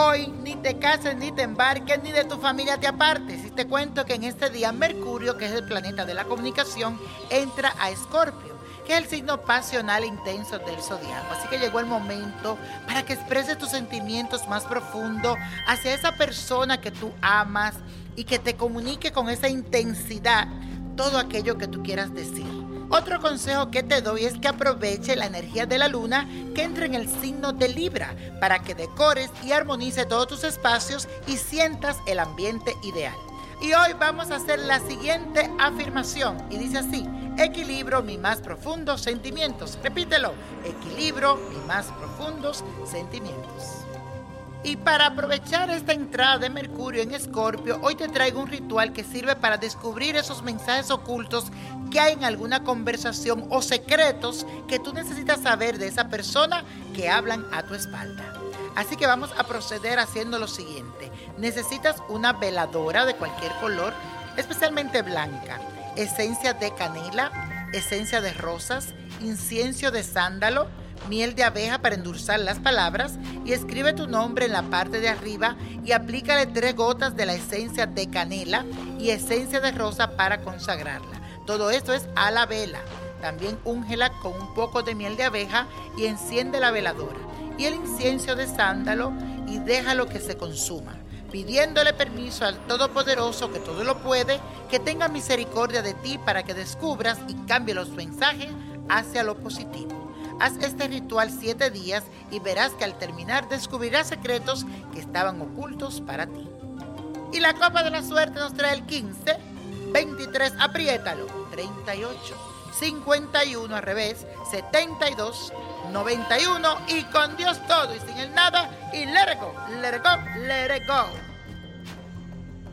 Hoy ni te cases, ni te embarques, ni de tu familia te apartes. Y te cuento que en este día Mercurio, que es el planeta de la comunicación, entra a Escorpio, que es el signo pasional intenso del zodiaco. Así que llegó el momento para que expreses tus sentimientos más profundos hacia esa persona que tú amas y que te comunique con esa intensidad todo aquello que tú quieras decir. Otro consejo que te doy es que aproveche la energía de la luna que entra en el signo de Libra para que decores y armonice todos tus espacios y sientas el ambiente ideal. Y hoy vamos a hacer la siguiente afirmación y dice así, equilibro mis más profundos sentimientos. Repítelo, equilibro mis más profundos sentimientos. Y para aprovechar esta entrada de Mercurio en Escorpio, hoy te traigo un ritual que sirve para descubrir esos mensajes ocultos que hay en alguna conversación o secretos que tú necesitas saber de esa persona que hablan a tu espalda. Así que vamos a proceder haciendo lo siguiente. Necesitas una veladora de cualquier color, especialmente blanca, esencia de canela, esencia de rosas, incienso de sándalo, miel de abeja para endulzar las palabras y escribe tu nombre en la parte de arriba y aplícale tres gotas de la esencia de canela y esencia de rosa para consagrarla. Todo esto es a la vela. También úngela con un poco de miel de abeja y enciende la veladora y el incienso de sándalo y déjalo que se consuma pidiéndole permiso al Todopoderoso que todo lo puede, que tenga misericordia de ti para que descubras y cambie los mensajes hacia lo positivo. Haz este ritual siete días y verás que al terminar descubrirás secretos que estaban ocultos para ti. Y la copa de la suerte nos trae el 15, 23, apriétalo, 38, 51 al revés, 72, 91 y con Dios todo y sin el nada y let it go, let.